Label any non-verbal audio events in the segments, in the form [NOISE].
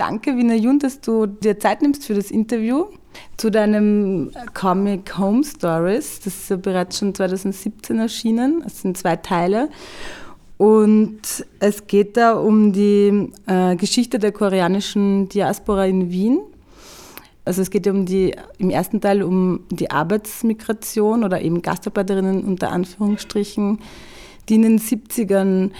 danke, Wiener Jun, dass du dir Zeit nimmst für das Interview zu deinem Comic Home Stories. Das ist ja bereits schon 2017 erschienen. Es sind zwei Teile. Und es geht da um die äh, Geschichte der koreanischen Diaspora in Wien. Also es geht um die, im ersten Teil um die Arbeitsmigration oder eben Gastarbeiterinnen unter Anführungsstrichen, die in den 70ern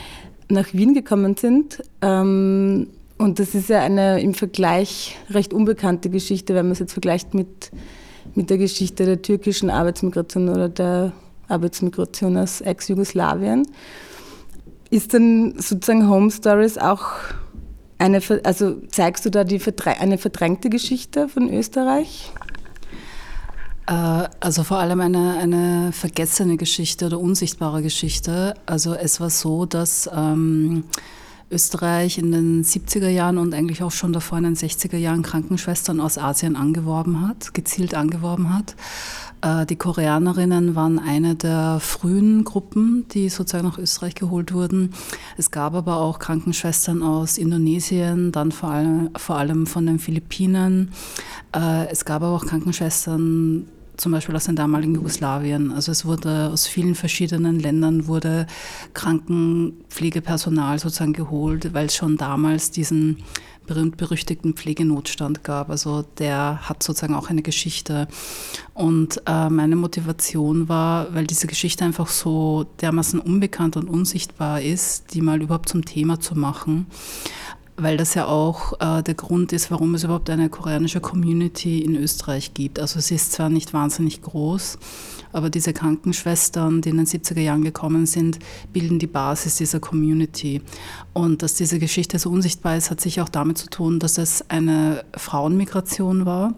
nach Wien gekommen sind. Ähm, und das ist ja eine im Vergleich recht unbekannte Geschichte, wenn man es jetzt vergleicht mit, mit der Geschichte der türkischen Arbeitsmigration oder der Arbeitsmigration aus Ex-Jugoslawien. Ist denn sozusagen Home Stories auch eine, also zeigst du da die, eine verdrängte Geschichte von Österreich? Äh, also vor allem eine, eine vergessene Geschichte oder unsichtbare Geschichte. Also es war so, dass ähm, Österreich in den 70er Jahren und eigentlich auch schon davor in den 60er Jahren Krankenschwestern aus Asien angeworben hat, gezielt angeworben hat. Äh, die Koreanerinnen waren eine der frühen Gruppen, die sozusagen nach Österreich geholt wurden. Es gab aber auch Krankenschwestern aus Indonesien, dann vor allem, vor allem von den Philippinen. Äh, es gab aber auch Krankenschwestern zum Beispiel aus dem damaligen Jugoslawien. Also es wurde aus vielen verschiedenen Ländern wurde Krankenpflegepersonal sozusagen geholt, weil es schon damals diesen berühmt-berüchtigten Pflegenotstand gab. Also der hat sozusagen auch eine Geschichte. Und äh, meine Motivation war, weil diese Geschichte einfach so dermaßen unbekannt und unsichtbar ist, die mal überhaupt zum Thema zu machen weil das ja auch äh, der Grund ist, warum es überhaupt eine koreanische Community in Österreich gibt. Also sie ist zwar nicht wahnsinnig groß, aber diese Krankenschwestern, die in den 70er Jahren gekommen sind, bilden die Basis dieser Community. Und dass diese Geschichte so unsichtbar ist, hat sich auch damit zu tun, dass es eine Frauenmigration war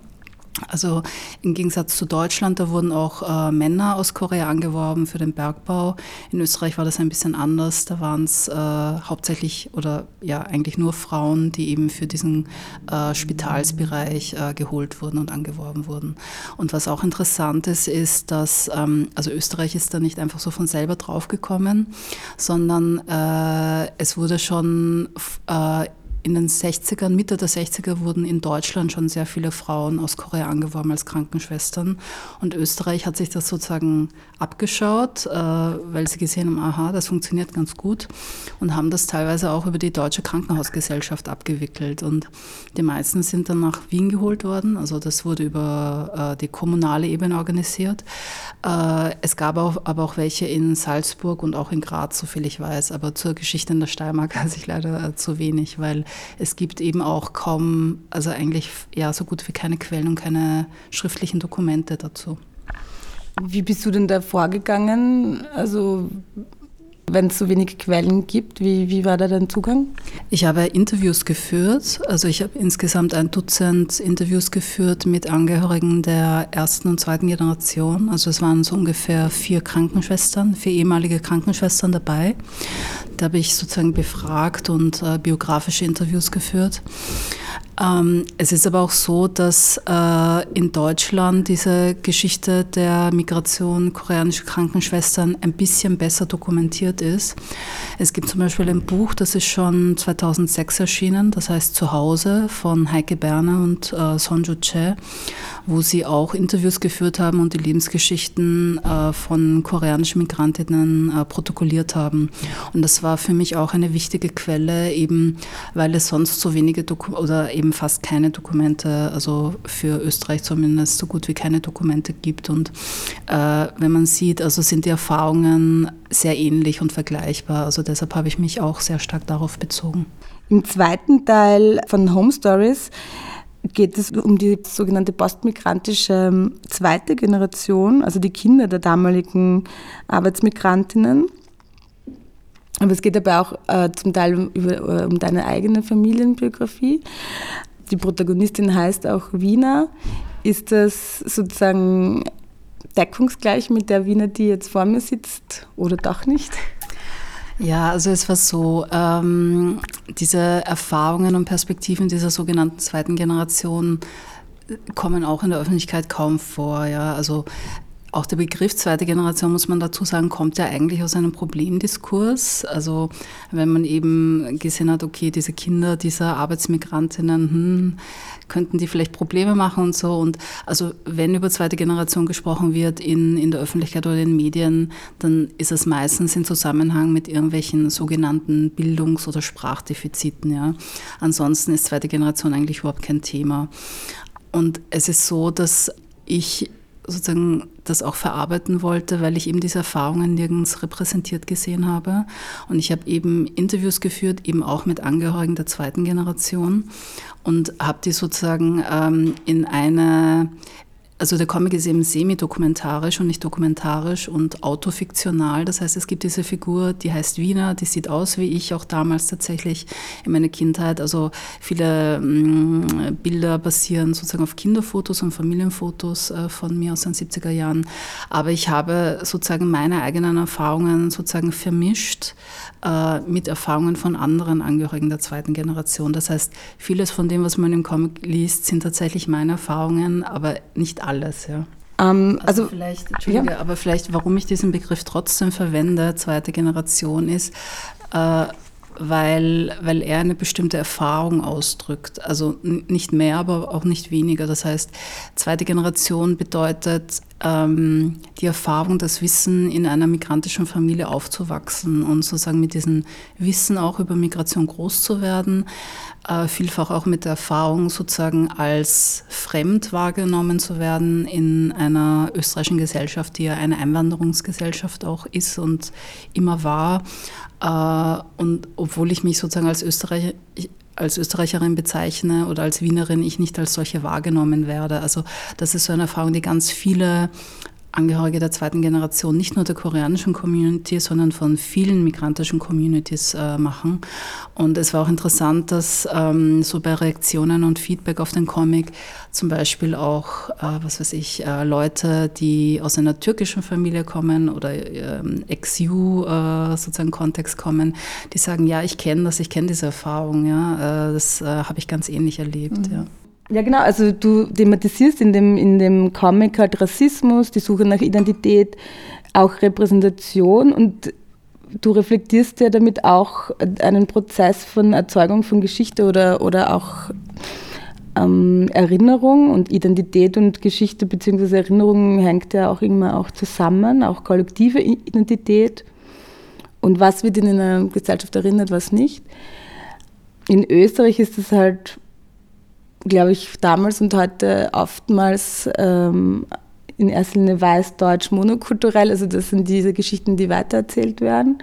also im Gegensatz zu Deutschland, da wurden auch äh, Männer aus Korea angeworben für den Bergbau. In Österreich war das ein bisschen anders. Da waren es äh, hauptsächlich oder ja eigentlich nur Frauen, die eben für diesen äh, Spitalsbereich äh, geholt wurden und angeworben wurden. Und was auch interessant ist, ist, dass ähm, also Österreich ist da nicht einfach so von selber draufgekommen, sondern äh, es wurde schon äh, in den 60ern, Mitte der 60er wurden in Deutschland schon sehr viele Frauen aus Korea angeworben als Krankenschwestern. Und Österreich hat sich das sozusagen abgeschaut, äh, weil sie gesehen haben, aha, das funktioniert ganz gut und haben das teilweise auch über die Deutsche Krankenhausgesellschaft abgewickelt. Und die meisten sind dann nach Wien geholt worden. Also das wurde über äh, die kommunale Ebene organisiert. Äh, es gab aber auch welche in Salzburg und auch in Graz, soviel ich weiß. Aber zur Geschichte in der Steiermark [LAUGHS] weiß ich leider zu wenig, weil es gibt eben auch kaum, also eigentlich ja so gut wie keine Quellen und keine schriftlichen Dokumente dazu. Wie bist du denn da vorgegangen? Also wenn es so wenig Quellen gibt, wie, wie war da dein Zugang? Ich habe Interviews geführt. Also ich habe insgesamt ein Dutzend Interviews geführt mit Angehörigen der ersten und zweiten Generation. Also es waren so ungefähr vier Krankenschwestern, vier ehemalige Krankenschwestern dabei. Da habe ich sozusagen befragt und äh, biografische Interviews geführt. Ähm, es ist aber auch so, dass äh, in Deutschland diese Geschichte der Migration koreanischer Krankenschwestern ein bisschen besser dokumentiert ist. Es gibt zum Beispiel ein Buch, das ist schon 2006 erschienen, das heißt Zuhause von Heike Berner und äh, Sonju Che, wo sie auch Interviews geführt haben und die Lebensgeschichten äh, von koreanischen Migrantinnen äh, protokolliert haben. Und das war für mich auch eine wichtige Quelle, eben weil es sonst so wenige Doku oder eben fast keine Dokumente, also für Österreich zumindest so gut wie keine Dokumente gibt. Und äh, wenn man sieht, also sind die Erfahrungen sehr ähnlich und vergleichbar. Also deshalb habe ich mich auch sehr stark darauf bezogen. Im zweiten Teil von Home Stories geht es um die sogenannte postmigrantische ähm, zweite Generation, also die Kinder der damaligen Arbeitsmigrantinnen. Aber es geht dabei auch äh, zum Teil über, äh, um deine eigene Familienbiografie. Die Protagonistin heißt auch Wiener. Ist das sozusagen deckungsgleich mit der Wiener, die jetzt vor mir sitzt oder doch nicht? Ja, also es war so, ähm, diese Erfahrungen und Perspektiven dieser sogenannten zweiten Generation kommen auch in der Öffentlichkeit kaum vor. Ja? Also Auch der Begriff zweite Generation, muss man dazu sagen, kommt ja eigentlich aus einem Problemdiskurs. Also wenn man eben gesehen hat, okay, diese Kinder dieser Arbeitsmigrantinnen, hm, könnten die vielleicht Probleme machen und so. Und also wenn über zweite Generation gesprochen wird in, in der Öffentlichkeit oder in Medien, dann ist es meistens in Zusammenhang mit irgendwelchen sogenannten Bildungs- oder Sprachdefiziten. Ja. Ansonsten ist zweite Generation eigentlich überhaupt kein Thema. Und es ist so, dass ich sozusagen das auch verarbeiten wollte, weil ich eben diese Erfahrungen nirgends repräsentiert gesehen habe. Und ich habe eben Interviews geführt, eben auch mit Angehörigen der zweiten Generation und habe die sozusagen ähm, in eine also der Comic ist eben semi-dokumentarisch und nicht dokumentarisch und autofiktional. Das heißt, es gibt diese Figur, die heißt Wiener, die sieht aus wie ich auch damals tatsächlich in meiner Kindheit. Also viele mm, Bilder basieren sozusagen auf Kinderfotos und Familienfotos äh, von mir aus den 70er Jahren. Aber ich habe sozusagen meine eigenen Erfahrungen sozusagen vermischt äh, mit Erfahrungen von anderen Angehörigen der zweiten Generation. Das heißt, vieles von dem, was man im Comic liest, sind tatsächlich meine Erfahrungen, aber nicht alle alles, ja. Ähm, also, also, vielleicht, Entschuldige, ja. aber vielleicht, warum ich diesen Begriff trotzdem verwende, zweite Generation, ist, äh, weil, weil er eine bestimmte Erfahrung ausdrückt. Also nicht mehr, aber auch nicht weniger. Das heißt, zweite Generation bedeutet ähm, die Erfahrung, das Wissen in einer migrantischen Familie aufzuwachsen und sozusagen mit diesem Wissen auch über Migration groß zu werden. Äh, vielfach auch mit der Erfahrung, sozusagen als fremd wahrgenommen zu werden in einer österreichischen Gesellschaft, die ja eine Einwanderungsgesellschaft auch ist und immer war. Äh, und obwohl ich mich sozusagen als Österreicher als Österreicherin bezeichne oder als Wienerin, ich nicht als solche wahrgenommen werde. Also das ist so eine Erfahrung, die ganz viele Angehörige der zweiten Generation, nicht nur der koreanischen Community, sondern von vielen migrantischen Communities äh, machen. Und es war auch interessant, dass ähm, so bei Reaktionen und Feedback auf den Comic zum Beispiel auch, äh, was weiß ich, äh, Leute, die aus einer türkischen Familie kommen oder ähm, ex-U äh, sozusagen Kontext kommen, die sagen, ja, ich kenne das, ich kenne diese Erfahrung, ja, äh, das äh, habe ich ganz ähnlich erlebt, mhm. ja. Ja, genau. Also du thematisierst in dem, in dem Comic halt Rassismus, die Suche nach Identität, auch Repräsentation und du reflektierst ja damit auch einen Prozess von Erzeugung von Geschichte oder, oder auch ähm, Erinnerung und Identität und Geschichte bzw. Erinnerung hängt ja auch immer auch zusammen, auch kollektive Identität und was wird in einer Gesellschaft erinnert, was nicht. In Österreich ist es halt glaube ich, damals und heute oftmals ähm, in erster Linie weiß, deutsch, monokulturell. Also das sind diese Geschichten, die weitererzählt werden.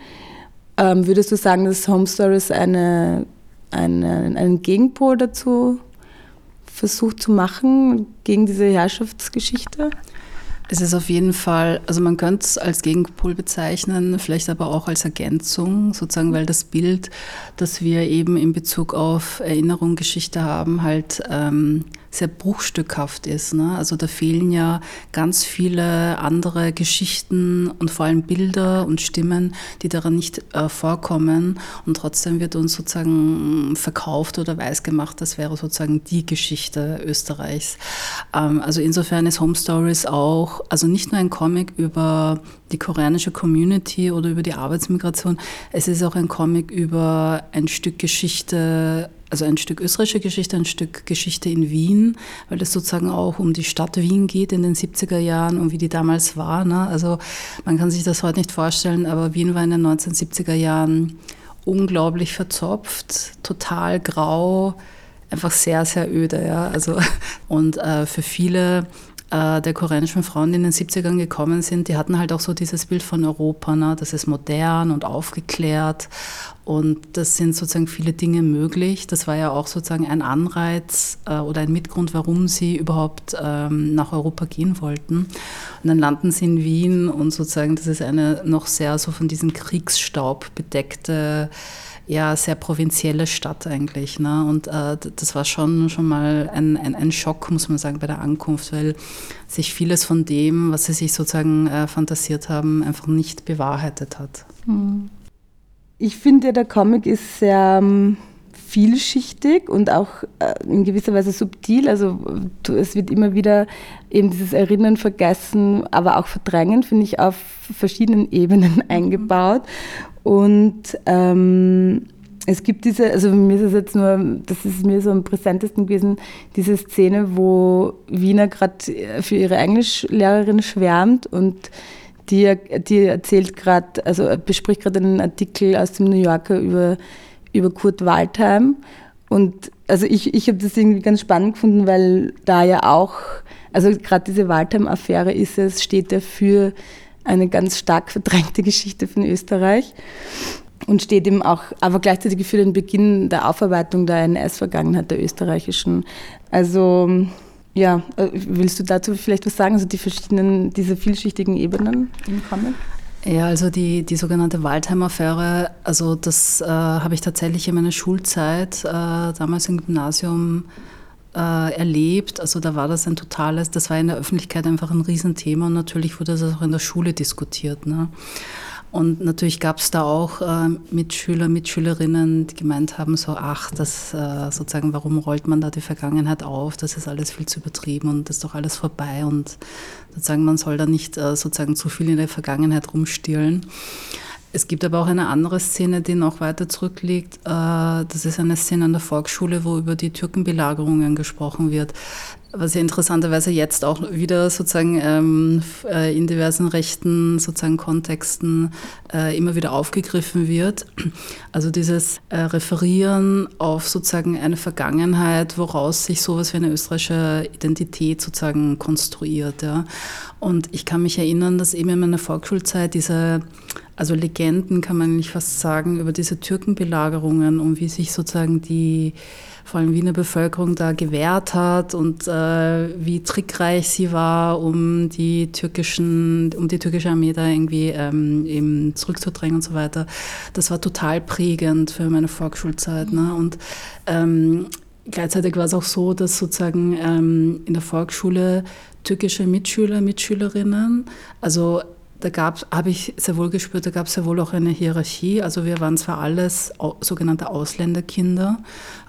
Ähm, würdest du sagen, dass Home Stories eine, eine, einen Gegenpol dazu versucht zu machen, gegen diese Herrschaftsgeschichte? Es ist auf jeden Fall, also man könnte es als Gegenpol bezeichnen, vielleicht aber auch als Ergänzung, sozusagen, weil das Bild, das wir eben in Bezug auf Erinnerung, Geschichte haben, halt ähm, sehr bruchstückhaft ist. Ne? Also da fehlen ja ganz viele andere Geschichten und vor allem Bilder und Stimmen, die daran nicht äh, vorkommen. Und trotzdem wird uns sozusagen verkauft oder weiß gemacht, das wäre sozusagen die Geschichte Österreichs. Ähm, also insofern ist Home Stories auch, also nicht nur ein Comic über die koreanische Community oder über die Arbeitsmigration, es ist auch ein Comic über ein Stück Geschichte also ein Stück österreichische Geschichte, ein Stück Geschichte in Wien, weil es sozusagen auch um die Stadt Wien geht in den 70er Jahren und wie die damals war. Ne? Also man kann sich das heute nicht vorstellen, aber Wien war in den 1970er Jahren unglaublich verzopft, total grau, einfach sehr, sehr öde. Ja? Also, und äh, für viele äh, der koreanischen Frauen, die in den 70ern gekommen sind, die hatten halt auch so dieses Bild von Europa, ne? das ist modern und aufgeklärt und das sind sozusagen viele Dinge möglich. Das war ja auch sozusagen ein Anreiz äh, oder ein Mitgrund, warum sie überhaupt ähm, nach Europa gehen wollten. Und dann landen sie in Wien und sozusagen, das ist eine noch sehr so von diesem Kriegsstaub bedeckte ja sehr provinzielle Stadt eigentlich. Ne? Und äh, das war schon, schon mal ein, ein, ein, Schock, muss man sagen, bei der Ankunft, weil sich vieles von dem, was sie sich sozusagen äh, fantasiert haben, einfach nicht bewahrheitet hat. Hm. Ich finde, der Comic ist sehr ähm, vielschichtig und auch äh, in gewisser Weise subtil. Also es wird immer wieder eben dieses Erinnern, Vergessen, aber auch Verdrängen, finde ich, auf verschiedenen [LAUGHS] Ebenen mhm. eingebaut. Und ähm, es gibt diese, also mir ist es jetzt nur, das ist mir so am präsentesten gewesen, diese Szene, wo Wiener gerade für ihre Englischlehrerin schwärmt und die, die erzählt gerade, also bespricht gerade einen Artikel aus dem New Yorker über, über Kurt Waldheim. Und also ich, ich habe das irgendwie ganz spannend gefunden, weil da ja auch, also gerade diese Waldheim-Affäre ist es, steht ja für eine ganz stark verdrängte Geschichte von Österreich und steht eben auch, aber gleichzeitig für den Beginn der Aufarbeitung der NS-Vergangenheit der österreichischen. Also ja, äh, willst du dazu vielleicht was sagen, also die verschiedenen, diese vielschichtigen Ebenen im Comic? Ja, also die, die sogenannte Waldheim-Affäre, also das äh, habe ich tatsächlich in meiner Schulzeit, äh, damals im Gymnasium, äh, erlebt. Also da war das ein totales, das war in der Öffentlichkeit einfach ein Riesenthema und natürlich wurde das auch in der Schule diskutiert. Ne? Und natürlich gab es da auch äh, Mitschüler, Mitschülerinnen, die gemeint haben, so, ach, das äh, sozusagen, warum rollt man da die Vergangenheit auf? Das ist alles viel zu übertrieben und das ist doch alles vorbei und sozusagen, man soll da nicht äh, sozusagen zu viel in der Vergangenheit rumstielen. Es gibt aber auch eine andere Szene, die noch weiter zurückliegt. Äh, das ist eine Szene an der Volksschule, wo über die Türkenbelagerungen gesprochen wird was ja interessanterweise jetzt auch wieder sozusagen ähm, äh, in diversen rechten sozusagen Kontexten äh, immer wieder aufgegriffen wird. Also dieses äh, Referieren auf sozusagen eine Vergangenheit, woraus sich sowas wie eine österreichische Identität sozusagen konstruiert. Ja. Und ich kann mich erinnern, dass eben in meiner Volksschulzeit diese also Legenden kann man nicht fast sagen über diese Türkenbelagerungen und wie sich sozusagen die vor allem Wiener Bevölkerung da gewehrt hat und äh, wie trickreich sie war, um die türkischen, um die türkische Armee da irgendwie ähm, eben zurückzudrängen und so weiter. Das war total prägend für meine Volksschulzeit. Ne? Und ähm, gleichzeitig war es auch so, dass sozusagen ähm, in der Volksschule türkische Mitschüler, Mitschülerinnen, also da habe ich sehr wohl gespürt, da gab es sehr wohl auch eine Hierarchie. Also wir waren zwar alles sogenannte Ausländerkinder,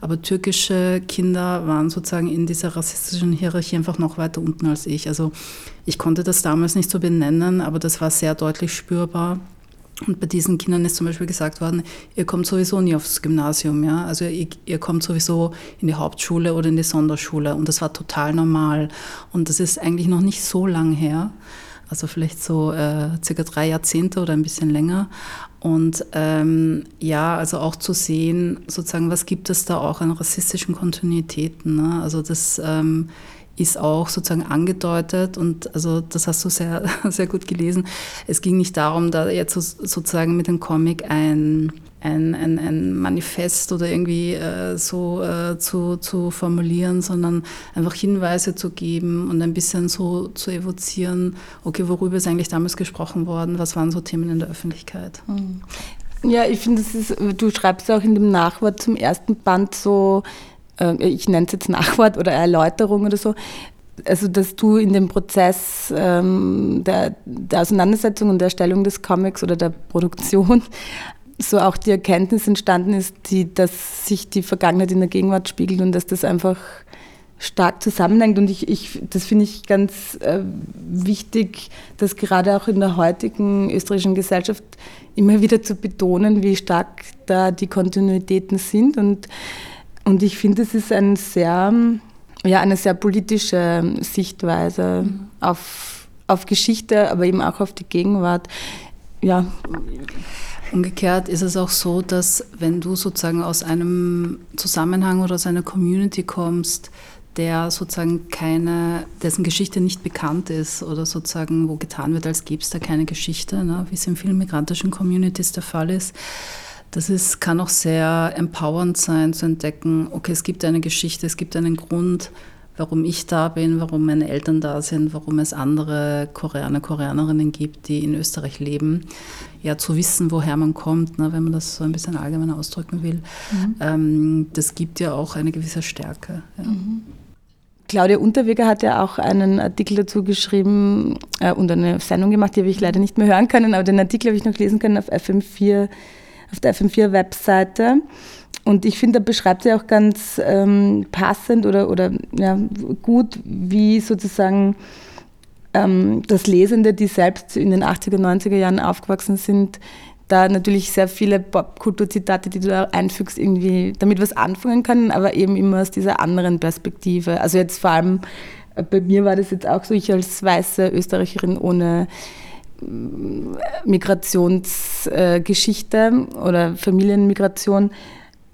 aber türkische Kinder waren sozusagen in dieser rassistischen Hierarchie einfach noch weiter unten als ich. Also ich konnte das damals nicht so benennen, aber das war sehr deutlich spürbar. Und bei diesen Kindern ist zum Beispiel gesagt worden, ihr kommt sowieso nie aufs Gymnasium, ja. Also ihr, ihr, kommt sowieso in die Hauptschule oder in die Sonderschule. Und das war total normal. Und das ist eigentlich noch nicht so lang her also vielleicht so äh, circa drei Jahrzehnte oder ein bisschen länger. Und ähm, ja, also auch zu sehen, sozusagen, was gibt es da auch an rassistischen Kontinuitäten. Ne? Also das ähm, ist auch sozusagen angedeutet und also das hast du sehr, [LAUGHS] sehr gut gelesen. Es ging nicht darum, da jetzt sozusagen mit dem Comic ein ein, ein, ein Manifest oder irgendwie äh, so äh, zu, zu formulieren, sondern einfach Hinweise zu geben und ein bisschen so zu evozieren, okay, worüber ist eigentlich damals gesprochen worden, was waren so Themen in der Öffentlichkeit. Hm. Ja, ich finde, du schreibst auch in dem Nachwort zum ersten Band so, äh, ich nenne es jetzt Nachwort oder Erläuterung oder so, also dass du in dem Prozess ähm, der, der Auseinandersetzung und der Erstellung des Comics oder der Produktion so auch die Erkenntnis entstanden ist, die, dass sich die Vergangenheit in der Gegenwart spiegelt und dass das einfach stark zusammenhängt. Und ich, ich das finde ich ganz äh, wichtig, das gerade auch in der heutigen österreichischen Gesellschaft immer wieder zu betonen, wie stark da die Kontinuitäten sind. Und, und ich finde, es ist ein sehr, ja, eine sehr politische Sichtweise mhm. auf, auf Geschichte, aber eben auch auf die Gegenwart. Ja. Umgekehrt ist es auch so, dass wenn du sozusagen aus einem Zusammenhang oder aus einer Community kommst, der sozusagen keine, dessen Geschichte nicht bekannt ist oder sozusagen, wo getan wird, als gäbe es da keine Geschichte, ne, wie es in vielen migrantischen Communities der Fall ist. Das ist, kann auch sehr empowernd sein, zu entdecken, okay, es gibt eine Geschichte, es gibt einen Grund, warum ich da bin, warum meine Eltern da sind, warum es andere Koreaner, Koreanerinnen gibt, die in Österreich leben. Ja, zu wissen, woher man kommt, ne, wenn man das so ein bisschen allgemein ausdrücken will, mhm. ähm, das gibt ja auch eine gewisse Stärke. Ja. Mhm. Claudia Unterweger hat ja auch einen Artikel dazu geschrieben äh, und eine Sendung gemacht, die habe ich leider nicht mehr hören können, aber den Artikel habe ich noch lesen können auf FM4, auf der FM4-Webseite. Und ich finde, da beschreibt sie auch ganz ähm, passend oder, oder ja, gut, wie sozusagen ähm, das Lesende, die selbst in den 80er, 90er Jahren aufgewachsen sind, da natürlich sehr viele Popkulturzitate, die du da einfügst, irgendwie damit was anfangen können, aber eben immer aus dieser anderen Perspektive. Also jetzt vor allem äh, bei mir war das jetzt auch so, ich als weiße Österreicherin ohne mm, Migrationsgeschichte äh, oder Familienmigration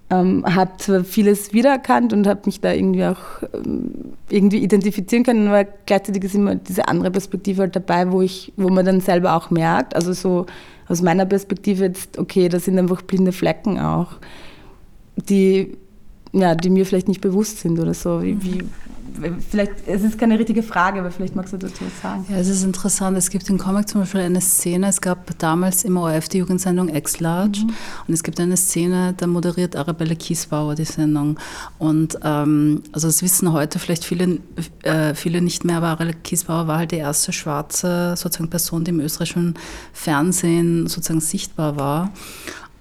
ähm, habe zwar vieles wiedererkannt und habe mich da irgendwie auch ähm, irgendwie identifizieren können, aber gleichzeitig ist immer diese andere Perspektive halt dabei, wo ich, wo man dann selber auch merkt, also so aus meiner Perspektive jetzt, okay, das sind einfach blinde Flecken auch, die, ja, die mir vielleicht nicht bewusst sind oder so. Wie, wie, vielleicht, es ist keine richtige Frage, aber vielleicht magst du dazu was sagen. Ja, es ist interessant. Es gibt im Comic zum Beispiel eine Szene, es gab damals im ORF die Jugendsendung X-Large mhm. und es gibt eine Szene, da moderiert Arabelle Kiesbauer die Sendung. Und ähm, also das wissen heute vielleicht viele, äh, viele nicht mehr, aber Arabelle Kiesbauer war halt die erste schwarze sozusagen Person, die im österreichischen Fernsehen sozusagen sichtbar war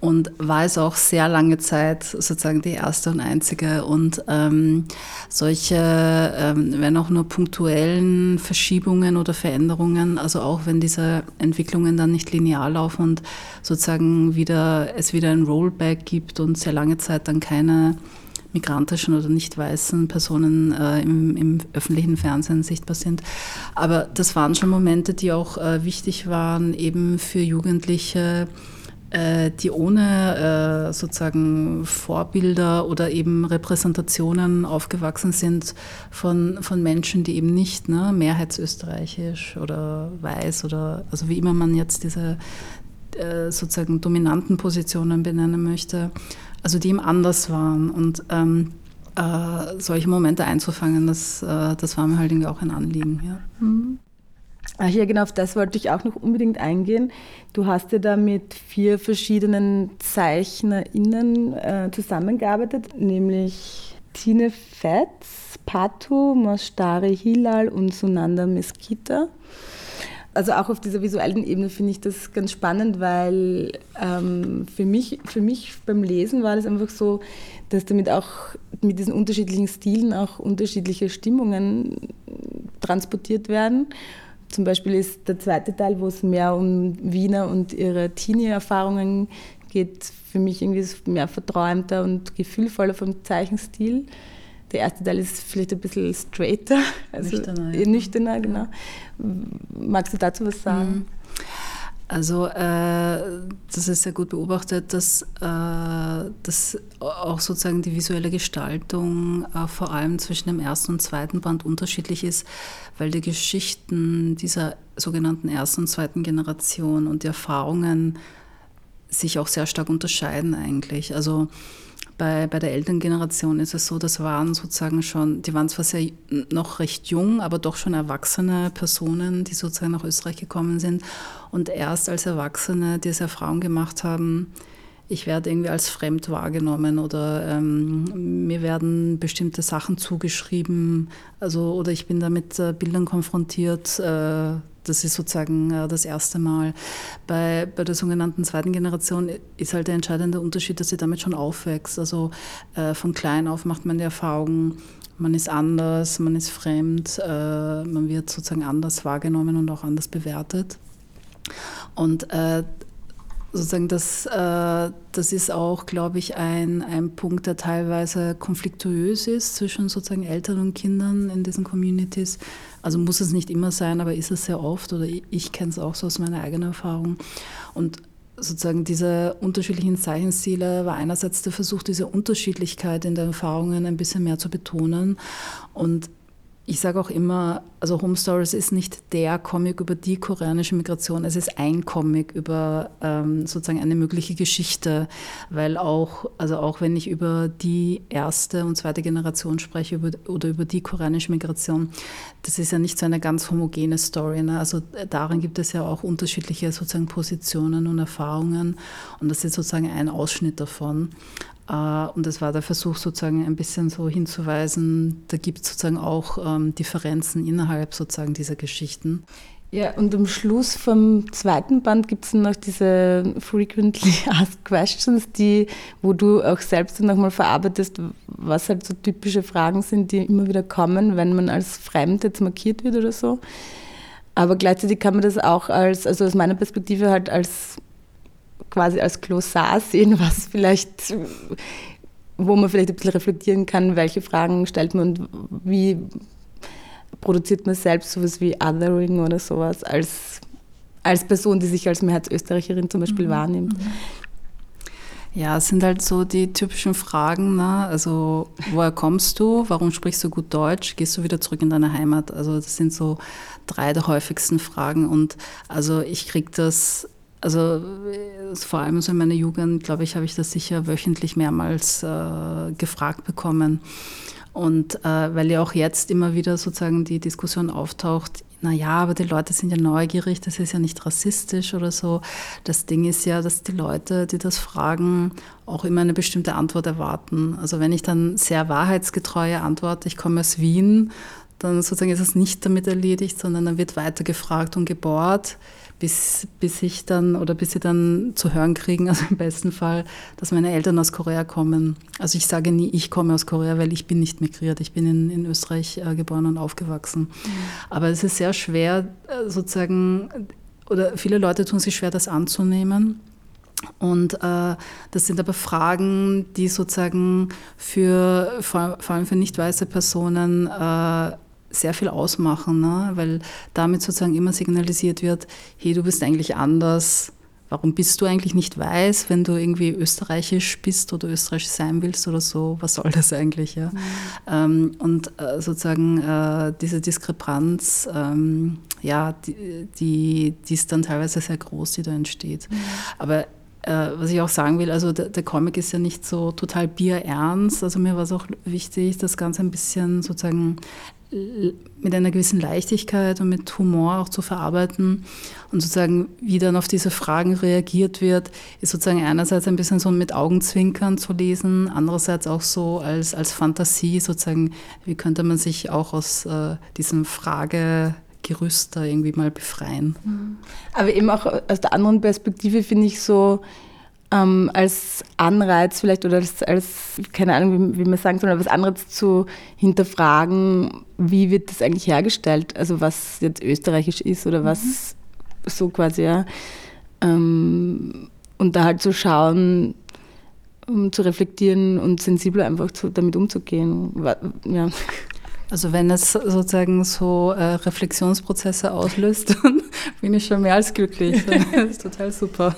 und war es auch sehr lange Zeit sozusagen die erste und einzige. Und ähm, solche, ähm, wenn auch nur punktuellen Verschiebungen oder Veränderungen, also auch wenn diese Entwicklungen dann nicht linear laufen und sozusagen wieder, es wieder ein Rollback gibt und sehr lange Zeit dann keine migrantischen oder nicht weißen Personen äh, im, im, öffentlichen Fernsehen sichtbar sind. Aber das waren schon Momente, die auch äh, wichtig waren, eben für Jugendliche, die ohne äh, sozusagen Vorbilder oder eben Repräsentationen aufgewachsen sind von, von Menschen, die eben nicht ne, mehrheitsösterreichisch oder weiß oder also wie immer man jetzt diese äh, sozusagen dominanten Positionen benennen möchte, also die eben anders waren und ähm, äh, solche Momente einzufangen, das, äh, das war mir halt irgendwie auch ein Anliegen. Ja. Mhm. Ja, genau, auf das wollte ich auch noch unbedingt eingehen. Du hast ja da mit vier verschiedenen ZeichnerInnen äh, zusammengearbeitet, nämlich Tine Fetz, Patu, Mostari Hilal und Sunanda Meskita. Also auch auf dieser visuellen Ebene finde ich das ganz spannend, weil ähm, für, mich, für mich beim Lesen war das einfach so, dass damit auch mit diesen unterschiedlichen Stilen auch unterschiedliche Stimmungen transportiert werden. Zum Beispiel ist der zweite Teil, wo es mehr um Wiener und ihre Teenie-Erfahrungen geht, für mich irgendwie mehr verträumter und gefühlvoller vom Zeichenstil. Der erste Teil ist vielleicht ein bisschen straighter, [LAUGHS] also nüchterner, ja. nüchterner genau. Magst du dazu was sagen? Mhm. Also äh, das ist sehr gut beobachtet, dass, äh, dass auch sozusagen die visuelle Gestaltung äh, vor allem zwischen dem ersten und zweiten Band unterschiedlich ist, weil die Geschichten dieser sogenannten ersten und zweiten Generation und die Erfahrungen sich auch sehr stark unterscheiden eigentlich. Also bei, bei der Elterngeneration ist es so, das waren sozusagen schon, die waren zwar sehr noch recht jung, aber doch schon erwachsene Personen, die sozusagen nach Österreich gekommen sind und erst als Erwachsene diese Erfahrung gemacht haben, ich werde irgendwie als fremd wahrgenommen oder ähm, mir werden bestimmte Sachen zugeschrieben, also oder ich bin da mit äh, Bildern konfrontiert. Äh, das ist sozusagen äh, das erste Mal. Bei, bei der sogenannten zweiten Generation ist halt der entscheidende Unterschied, dass sie damit schon aufwächst. Also äh, von klein auf macht man die Erfahrung, man ist anders, man ist fremd, äh, man wird sozusagen anders wahrgenommen und auch anders bewertet. Und äh, sozusagen das, äh, das ist auch, glaube ich, ein, ein Punkt, der teilweise konfliktuös ist zwischen sozusagen Eltern und Kindern in diesen Communities. Also muss es nicht immer sein, aber ist es sehr oft oder ich, ich kenne es auch so aus meiner eigenen Erfahrung. Und sozusagen diese unterschiedlichen Zeichenstile war einerseits der Versuch, diese Unterschiedlichkeit in den Erfahrungen ein bisschen mehr zu betonen und ich sage auch immer, also Home Stories ist nicht der Comic über die koreanische Migration, es ist ein Comic über ähm, sozusagen eine mögliche Geschichte, weil auch, also auch wenn ich über die erste und zweite Generation spreche über, oder über die koreanische Migration, das ist ja nicht so eine ganz homogene Story. Ne? Also darin gibt es ja auch unterschiedliche sozusagen Positionen und Erfahrungen und das ist sozusagen ein Ausschnitt davon. Äh, und es war der Versuch, sozusagen ein bisschen so hinzuweisen, da gibt es sozusagen auch ähm, Differenzen innerhalb sozusagen dieser Geschichten. Ja, und am Schluss vom zweiten Band gibt es noch diese Frequently [LAUGHS] Asked Questions, die, wo du auch selbst nochmal verarbeitest, was halt so typische Fragen sind, die immer wieder kommen, wenn man als Fremd jetzt markiert wird oder so. Aber gleichzeitig kann man das auch als, also aus meiner Perspektive halt als quasi als Glossar sehen, was vielleicht, wo man vielleicht ein bisschen reflektieren kann, welche Fragen stellt man und wie produziert man selbst sowas wie Othering oder sowas als, als Person, die sich als Mehrheitsösterreicherin zum Beispiel mhm. wahrnimmt. Mhm. Ja, es sind halt so die typischen Fragen, ne? also woher kommst du, warum sprichst du gut Deutsch, gehst du wieder zurück in deine Heimat? Also das sind so drei der häufigsten Fragen und also ich kriege das, also vor allem so in meiner Jugend, glaube ich, habe ich das sicher wöchentlich mehrmals äh, gefragt bekommen. Und äh, weil ja auch jetzt immer wieder sozusagen die Diskussion auftaucht, naja, aber die Leute sind ja neugierig, das ist ja nicht rassistisch oder so. Das Ding ist ja, dass die Leute, die das fragen, auch immer eine bestimmte Antwort erwarten. Also wenn ich dann sehr wahrheitsgetreue antworte, ich komme aus Wien, dann sozusagen ist es nicht damit erledigt, sondern dann wird weiter gefragt und gebohrt bis, bis ich dann oder bis sie dann zu hören kriegen, [LAUGHS] also im besten Fall, dass meine Eltern aus Korea kommen. Also ich sage nie, ich komme aus Korea, weil ich bin nicht migriert. Ich bin in, in Österreich äh, geboren und aufgewachsen. Mhm. Aber es ist sehr schwer, äh, sozusagen, oder viele Leute tun sich schwer, das anzunehmen. Und äh, das sind aber Fragen, die sozusagen für vor, vor allem für nicht weiße Personen äh, sehr viel ausmachen, ne? weil damit sozusagen immer signalisiert wird, hey, du bist eigentlich anders. Warum bist du eigentlich nicht weiß, wenn du irgendwie österreichisch bist oder österreichisch sein willst oder so? Was soll das eigentlich? Ja? Mhm. Ähm, und äh, sozusagen äh, diese Diskrepanz, ähm, ja, die, die, die, ist dann teilweise sehr groß, die da entsteht. Mhm. Aber äh, was ich auch sagen will, also der, der, Comic ist ja nicht so total bierernst. Also mir war es auch wichtig, das Ganze ein bisschen sozusagen mit einer gewissen Leichtigkeit und mit Humor auch zu verarbeiten und sozusagen, wie dann auf diese Fragen reagiert wird, ist sozusagen einerseits ein bisschen so mit Augenzwinkern zu lesen, andererseits auch so als, als Fantasie sozusagen, wie könnte man sich auch aus äh, diesem Fragegerüst da irgendwie mal befreien. Mhm. Aber eben auch aus der anderen Perspektive finde ich so, ähm, als Anreiz vielleicht oder als, als keine Ahnung, wie, wie man sagen soll, aber als Anreiz zu hinterfragen, wie wird das eigentlich hergestellt? Also was jetzt österreichisch ist oder was mhm. so quasi, ja. Ähm, und da halt zu schauen, um zu reflektieren und sensibler einfach zu, damit umzugehen. Ja. Also wenn es sozusagen so äh, Reflexionsprozesse auslöst, [LAUGHS] dann bin ich schon mehr als glücklich. [LAUGHS] Das ist total super.